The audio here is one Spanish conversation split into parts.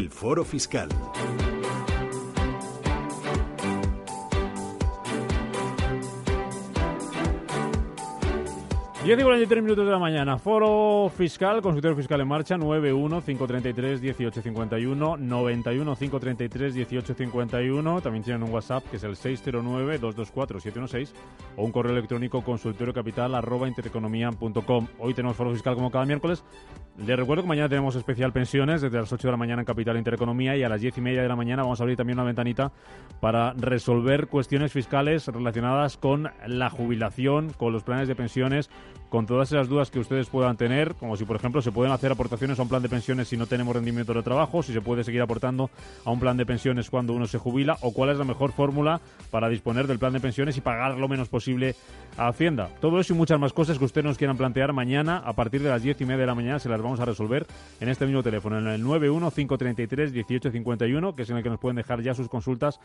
El Foro Fiscal. 10 y 43 minutos de la mañana. Foro fiscal, consultorio fiscal en marcha, 91-533-1851, 91-533-1851. También tienen un WhatsApp que es el 609-224-716 o un correo electrónico consultoriocapital arroba intereconomía.com. Hoy tenemos foro fiscal como cada miércoles. Les recuerdo que mañana tenemos especial pensiones desde las 8 de la mañana en Capital Intereconomía y a las 10 y media de la mañana vamos a abrir también una ventanita para resolver cuestiones fiscales relacionadas con la jubilación, con los planes de pensiones con todas esas dudas que ustedes puedan tener, como si, por ejemplo, se pueden hacer aportaciones a un plan de pensiones si no tenemos rendimiento de trabajo, si se puede seguir aportando a un plan de pensiones cuando uno se jubila, o cuál es la mejor fórmula para disponer del plan de pensiones y pagar lo menos posible a Hacienda. Todo eso y muchas más cosas que ustedes nos quieran plantear mañana, a partir de las diez y media de la mañana, se las vamos a resolver en este mismo teléfono, en el 915331851, que es en el que nos pueden dejar ya sus consultas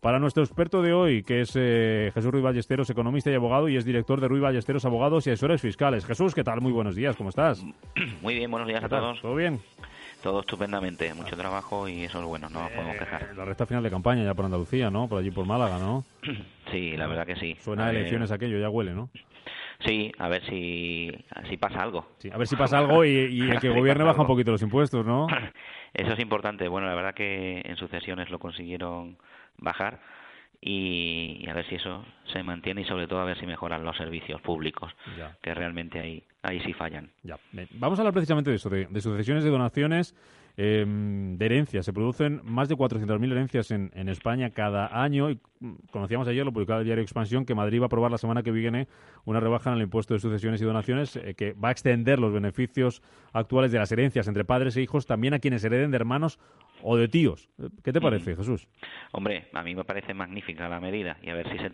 para nuestro experto de hoy, que es eh, Jesús Ruiz Ballesteros, economista y abogado, y es director de Ruiz Ballesteros Abogados y Asesores Fiscales. Jesús, ¿qué tal? Muy buenos días, ¿cómo estás? Muy bien, buenos días a todos. ¿Todo bien? Todo estupendamente, mucho trabajo y eso es bueno, no nos podemos Eh, quejar. La recta final de campaña ya por Andalucía, ¿no? Por allí por Málaga, ¿no? Sí, la verdad que sí. Suena a elecciones aquello, ya huele, ¿no? Sí, a ver si, si pasa algo. Sí, a ver si pasa algo y, y el que gobierne baja un poquito los impuestos, ¿no? Eso es importante. Bueno, la verdad que en sucesiones lo consiguieron bajar y, y a ver si eso se mantiene y sobre todo a ver si mejoran los servicios públicos, Ya. que realmente ahí, ahí sí fallan. Ya. Vamos a hablar precisamente de eso, de, de sucesiones, de donaciones, eh, de herencias. Se producen más de 400.000 herencias en, en España cada año. Y, mm, conocíamos ayer, lo publicaba el diario Expansión, que Madrid va a aprobar la semana que viene una rebaja en el impuesto de sucesiones y donaciones eh, que va a extender los beneficios actuales de las herencias entre padres e hijos también a quienes hereden de hermanos o de tíos. Eh, ¿Qué te parece, Jesús? Hombre, a mí me parece magnífica la medida y a ver si se,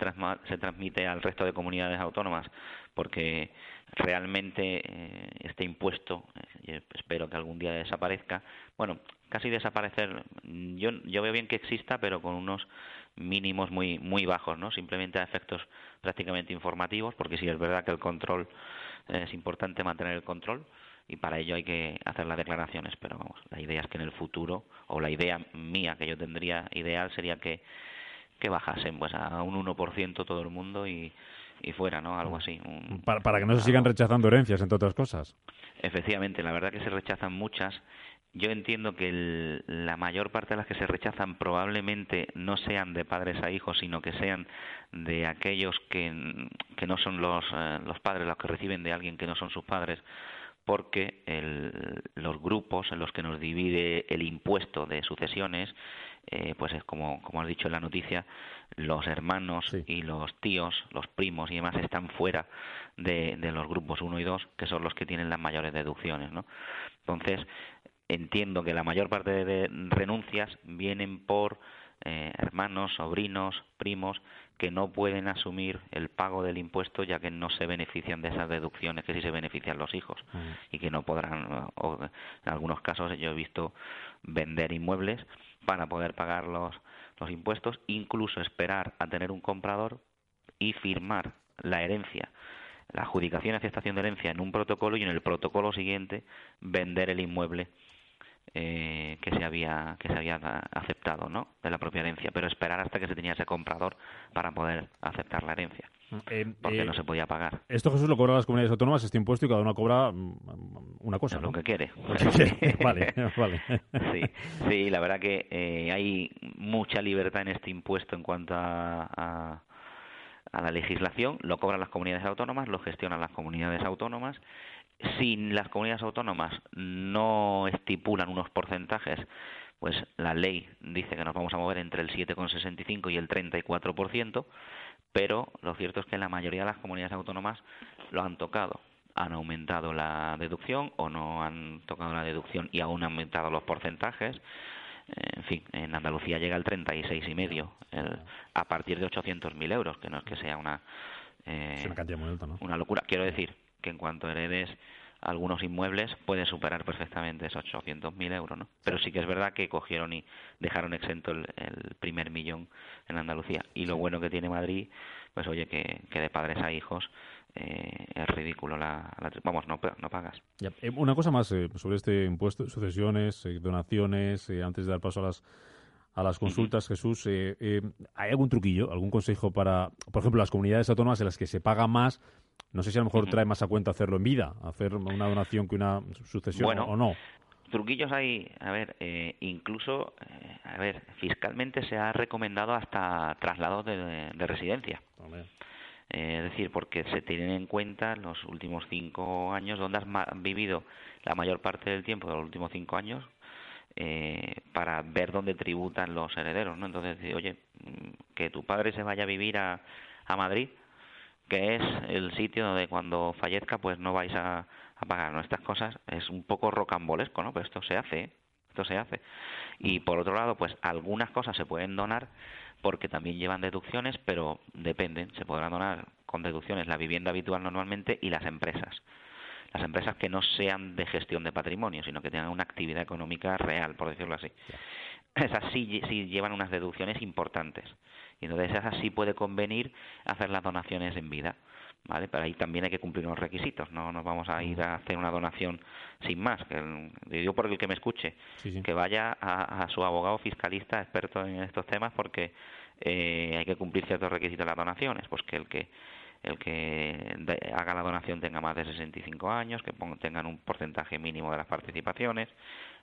se transmite al resto de comunidades autónomas, porque realmente eh, este impuesto, eh, espero que algún día desaparezca. Bueno, casi desaparecer, mm, yo, yo veo bien que exista, pero con unos mínimos muy muy bajos, ¿no? Simplemente a efectos prácticamente informativos, porque sí es verdad que el control eh, es importante mantener el control y para ello hay que hacer las declaraciones, pero vamos, la idea es que en el futuro o la idea mía que yo tendría ideal sería que que bajasen pues a un 1% todo el mundo y, y fuera, ¿no? Algo así. un- Para, para que no se algo- sigan rechazando herencias, entre otras cosas. Efectivamente, la verdad que se rechazan muchas. Yo entiendo que el- la mayor parte de las que se rechazan probablemente no sean de padres a hijos, sino que sean de aquellos que, que no son los, eh, los padres, los que reciben de alguien que no son sus padres, porque el- los grupos en los que nos divide el impuesto de sucesiones, eh, pues es como, como has dicho en la noticia, los hermanos Sí. y los tíos, los primos y demás están fuera de, de los grupos 1 y 2, que son los que tienen las mayores deducciones, ¿no? Entonces, entiendo que la mayor parte de renuncias vienen por eh, hermanos, sobrinos, primos, que no pueden asumir el pago del impuesto ya que no se benefician de esas deducciones que sí se benefician los hijos y que no podrán, o en algunos casos yo he visto vender inmuebles para poder pagar los, los impuestos, incluso esperar a tener un comprador y firmar la herencia, la adjudicación y aceptación de herencia en un protocolo y en el protocolo siguiente vender el inmueble eh, que se había que se había aceptado, ¿no? De la propia herencia, pero esperar hasta que se tenía ese comprador para poder aceptar la herencia, Eh, porque eh, no se podía pagar. Esto, Jesús, lo cobran las comunidades autónomas, este impuesto, y cada una cobra mm, una cosa, lo ¿no? que quiere. Lo que quiere. vale, vale. Sí, sí, la verdad que eh, hay mucha libertad en este impuesto en cuanto a, a, a la legislación. Lo cobran las comunidades autónomas, lo gestionan las comunidades autónomas. Si las comunidades autónomas no estipulan unos porcentajes, pues la ley dice que nos vamos a mover entre el 7,65 y el 34%, pero lo cierto es que la mayoría de las comunidades autónomas lo han tocado. Han aumentado la deducción o no han tocado la deducción y aún han aumentado los porcentajes. En fin, en Andalucía llega al 36,5 el, a partir de 800.000 euros, que no es que sea una, eh, una cantidad muy alta, ¿no? Una locura. Quiero decir que en cuanto heredes algunos inmuebles puede superar perfectamente esos 800.000 euros, ¿no? Pero sí que es verdad que cogieron y dejaron exento el, primer millón en Andalucía. Y lo bueno que tiene Madrid, pues oye, que, de padres a hijos eh, es ridículo la, vamos no no pagas eh, una cosa más eh, sobre este impuesto sucesiones donaciones antes de dar paso a las a las consultas Jesús hay algún truquillo algún consejo para por ejemplo las comunidades autónomas en las que se paga más no sé si a lo mejor trae más a cuenta hacerlo en vida, hacer una donación que una sucesión o no. Truquillos hay, a ver, eh, incluso, eh, a ver, fiscalmente se ha recomendado hasta traslados de, residencia. Eh, es decir, porque se tienen en cuenta los últimos cinco años, donde has vivido la mayor parte del tiempo de los últimos cinco años, para ver dónde tributan los herederos, ¿no? Entonces, oye, que tu padre se vaya a vivir a, Madrid, que es el sitio donde cuando fallezca pues no vais a, pagar ¿no? estas cosas es un poco rocambolesco no pero esto se hace esto se hace y por otro lado pues algunas cosas se pueden donar porque también llevan deducciones pero dependen se podrán donar con deducciones la vivienda habitual normalmente y las empresas las empresas que no sean de gestión de patrimonio sino que tengan una actividad económica real por decirlo así esas sí, sí llevan unas deducciones importantes y entonces esas sí puede convenir hacer las donaciones en vida. ¿Vale? Pero ahí también hay que cumplir unos requisitos, no nos vamos a ir a hacer una donación sin más. Que digo por el que me escuche, que vaya a, su abogado fiscalista experto en estos temas porque eh, hay que cumplir ciertos requisitos de las donaciones, pues que el que el que haga la donación tenga más de 65 años, que tengan un porcentaje mínimo de las participaciones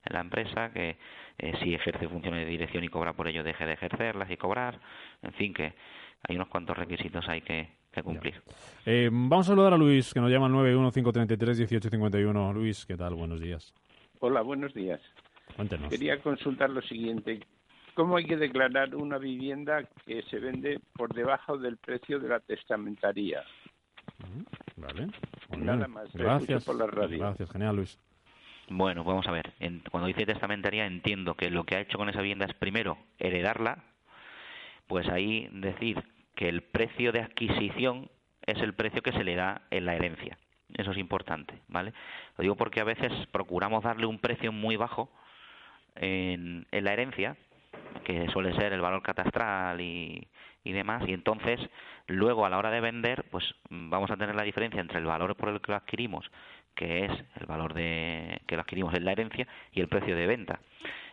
en la empresa, que eh, si ejerce funciones de dirección y cobra por ello deje de ejercerlas y cobrar, en fin, que hay unos cuantos requisitos hay que, cumplir. Eh, vamos a saludar a Luis, que nos llama al 915331851. Luis, ¿qué tal? Buenos días. Hola, buenos días. Cuéntenos. Quería consultar lo siguiente. ¿Cómo hay que declarar una vivienda que se vende por debajo del precio de la testamentaría? Vale. Nada más. Gracias. Por la radio. Gracias, genial, Luis. Bueno, vamos a ver. cuando dice testamentaría entiendo que lo que ha hecho con esa vivienda es primero heredarla, pues ahí decir que el precio de adquisición es el precio que se le da en la herencia. Eso es importante, ¿vale? Lo digo porque a veces procuramos darle un precio muy bajo en la herencia que suele ser el valor catastral y, demás, y entonces luego a la hora de vender, pues vamos a tener la diferencia entre el valor por el que lo adquirimos, que es el valor de que lo adquirimos en la herencia, y el precio de venta.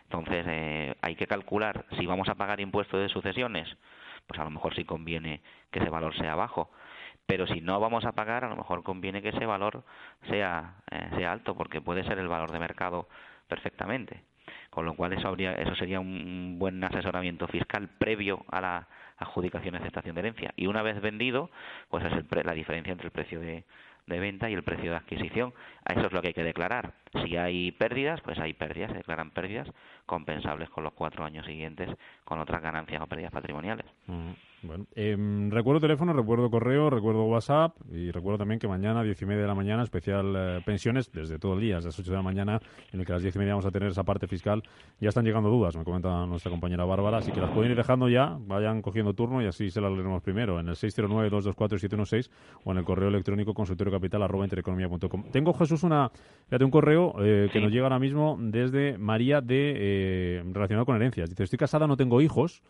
Entonces eh, hay que calcular si vamos a pagar impuestos de sucesiones, pues a lo mejor sí conviene que ese valor sea bajo, pero si no vamos a pagar, a lo mejor conviene que ese valor sea, eh, sea alto, porque puede ser el valor de mercado perfectamente con lo cual eso, habría, eso sería un buen asesoramiento fiscal previo a la adjudicación de aceptación de herencia. Y una vez vendido, pues es la diferencia entre el precio de, de venta y el precio de adquisición. Eso es lo que hay que declarar. Si hay pérdidas, pues hay pérdidas, se declaran pérdidas compensables con los cuatro años siguientes con otras ganancias o pérdidas patrimoniales. Bueno, em, recuerdo teléfono, recuerdo correo, recuerdo WhatsApp y recuerdo también que mañana, diez y media de la mañana, especial eh, pensiones, desde todo el día, desde las ocho de la mañana, en el que a las diez y media vamos a tener esa parte fiscal. Ya están llegando dudas, me comenta nuestra compañera Bárbara, así que las pueden ir dejando ya, vayan cogiendo turno y así se las leeremos primero, en el 609-224-716 o en el correo electrónico consultoriocapital arroba intereconomía.com. Tengo, Jesús, una, fíjate, un correo eh, que nos llega ahora mismo desde María de eh, relacionado con herencias. Dice, estoy casada, no tengo hijos,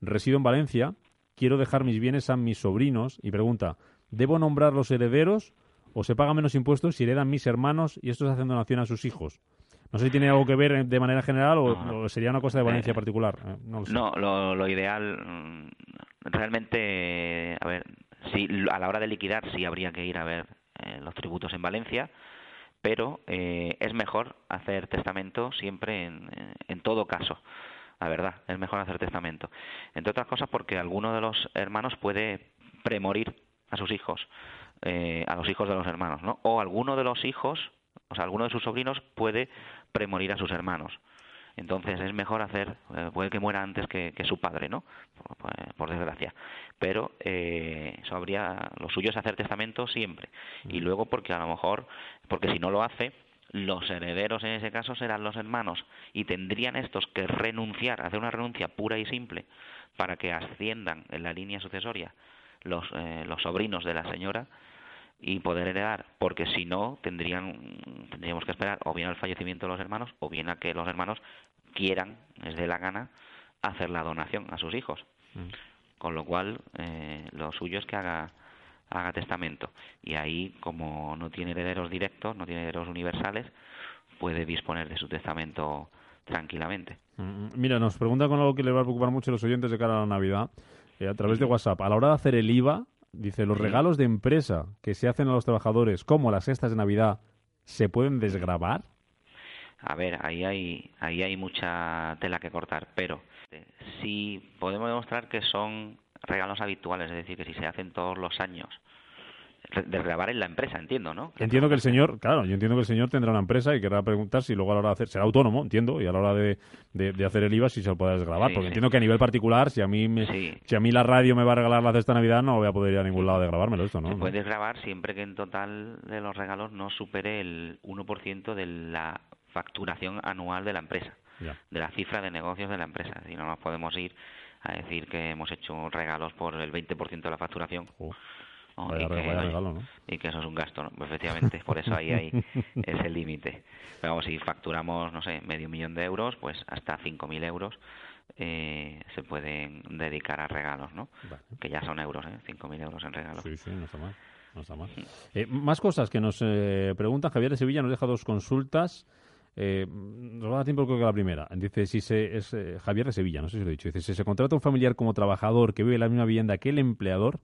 resido en Valencia quiero dejar mis bienes a mis sobrinos y pregunta, ¿debo nombrar los herederos o se pagan menos impuestos si heredan mis hermanos y estos hacen donación a sus hijos? No sé si tiene algo que ver de manera general o, sería una cosa de Valencia particular. Eh, no, lo, lo, ideal, mm, realmente, a ver, a la hora de liquidar sí habría que ir a ver eh, los tributos en Valencia, pero eh, es mejor hacer testamento siempre en, en todo caso la verdad, es mejor hacer testamento. Entre otras cosas porque alguno de los hermanos puede premorir a sus hijos, eh, a los hijos de los hermanos, ¿no? O alguno de los hijos, o sea, alguno de sus sobrinos puede premorir a sus hermanos. Entonces es mejor hacer, eh, puede que muera antes que, su padre, ¿no? Por, desgracia. Pero eh, eso habría, lo suyo es hacer testamento siempre. Y mm. luego porque a lo mejor, porque si no lo hace, los herederos en ese caso serán los hermanos y tendrían estos que renunciar, hacer una renuncia pura y simple para que asciendan en la línea sucesoria los, eh, los sobrinos de la señora y poder heredar, porque si no tendrían tendríamos que esperar o bien al fallecimiento de los hermanos o bien a que los hermanos quieran, les dé la gana, hacer la donación a sus hijos. Mm. Con lo cual, eh, lo suyo es que haga, haga testamento. Y ahí, como no tiene herederos directos, no tiene herederos universales, puede disponer de su testamento tranquilamente. Mm, mm. Mira, nos pregunta con algo que le va a preocupar mucho a los oyentes de cara a la Navidad, eh, a través de WhatsApp. A la hora de hacer el IVA, Dice, los regalos de empresa que se hacen a los trabajadores, como las cestas de Navidad, ¿se pueden desgravar? A ver, ahí hay, ahí hay mucha tela que cortar, pero eh, si podemos demostrar que son regalos habituales, es decir, que si se hacen todos los años de grabar en la empresa, entiendo, ¿no? Entiendo que el señor, claro, yo entiendo que el señor tendrá una empresa y querrá preguntar si luego a la hora de hacer, será autónomo, entiendo, y a la hora de, de, hacer el IVA si se lo puede desgrabar, porque entiendo que a nivel particular, si a mí si a mí la radio me va a regalar la cesta Navidad, no voy a poder ir a ningún lado de grabármelo esto, ¿no? Se puede desgrabar siempre que en total de los regalos no supere el 1% de la facturación anual de la empresa, de la cifra de negocios de la empresa. Si no nos podemos ir a decir que hemos hecho regalos por el 20% de la facturación y, que, eso es un gasto, efectivamente, por eso ahí hay ese límite. Pero vamos, si facturamos, no sé, medio millón de euros, pues hasta 5.000 euros eh, se pueden dedicar a regalos, ¿no? Que ya son euros, ¿eh? 5.000 euros en regalos. Sí, sí, no está mal. No está mal. Eh, más cosas que nos eh, preguntan. Javier de Sevilla nos deja dos consultas. Eh, nos va a dar tiempo creo que la primera. Dice si se es eh, Javier de Sevilla, no sé si lo he dicho. Dice si se contrata un familiar como trabajador que vive en la misma vivienda que el empleador,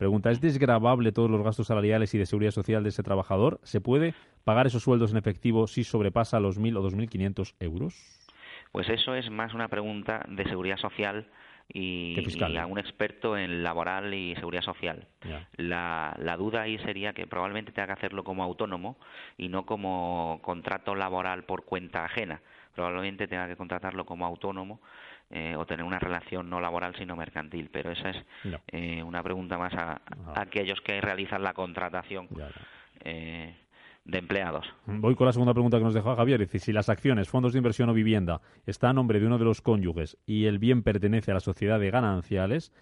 Pregunta, ¿es desgravable todos los gastos salariales y de seguridad social de ese trabajador? ¿Se puede pagar esos sueldos en efectivo si sobrepasa los 1.000 o 2.500 euros? Pues eso es más una pregunta de seguridad social y, a un experto en laboral y seguridad social. La, la, duda ahí sería que probablemente tenga que hacerlo como autónomo y no como contrato laboral por cuenta ajena. Probablemente tenga que contratarlo como autónomo eh, o tener una relación no laboral sino mercantil. Pero esa es eh, una pregunta más a, aquellos que realizan la contratación. Eh, de empleados. Voy con la segunda pregunta que nos dejó Javier. Dice, si las acciones, fondos de inversión o vivienda están a nombre de uno de los cónyuges y el bien pertenece a la sociedad de gananciales,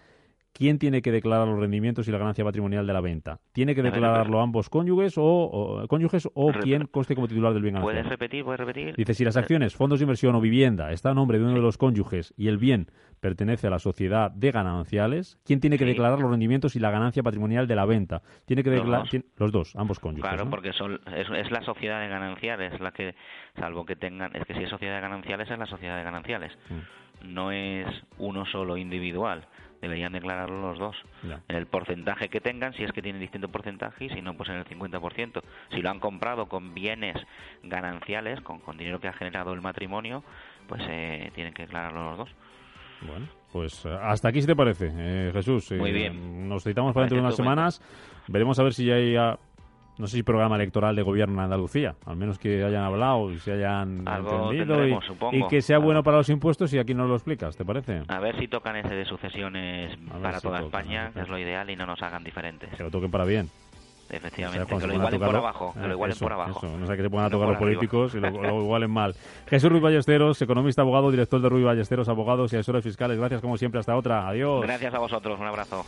¿quién tiene que declarar los rendimientos y la ganancia patrimonial de la venta? ¿Tiene que declararlo ambos cónyuges o, cónyuges o quien conste como titular del bien ¿Puedes repetir? ¿Puedes repetir? Dice, si las acciones, fondos de inversión o vivienda está a nombre de uno de los cónyuges y el bien pertenece a la sociedad de gananciales, ¿quién tiene que declarar los rendimientos y la ganancia patrimonial de la venta? Tiene que declarar los, dos, ambos cónyuges. Claro, porque son, es, la sociedad de gananciales la que, salvo que tengan, es que si es sociedad de gananciales es la sociedad de gananciales. Mm. No es uno solo individual deberían declararlo los dos. En el porcentaje que tengan, si es que tienen distinto porcentaje, y si no, pues en el 50%. Si lo han comprado con bienes gananciales, con, con dinero que ha generado el matrimonio, pues eh, tienen que declararlo los dos. Bueno, pues eh, hasta aquí si te parece, eh, Jesús. Muy bien. Nos citamos para dentro de unas semanas. Veremos a ver si ya hay no sé si programa electoral de gobierno en Andalucía, al menos que hayan hablado y se hayan entendido y, que sea bueno para los impuestos y aquí nos lo explicas, ¿te parece? A ver si tocan ese de sucesiones para toda España, que es lo ideal, y no nos hagan diferentes. Que lo toquen para bien. Efectivamente, que lo igualen por abajo, que lo igualen por abajo. no sé que se pongan a tocar los políticos y lo, igualen mal. Jesús Ruiz Ballesteros, economista, abogado, director de Ruiz Ballesteros, abogados y asesores fiscales. Gracias como siempre, hasta otra. Adiós. Gracias a vosotros, un abrazo.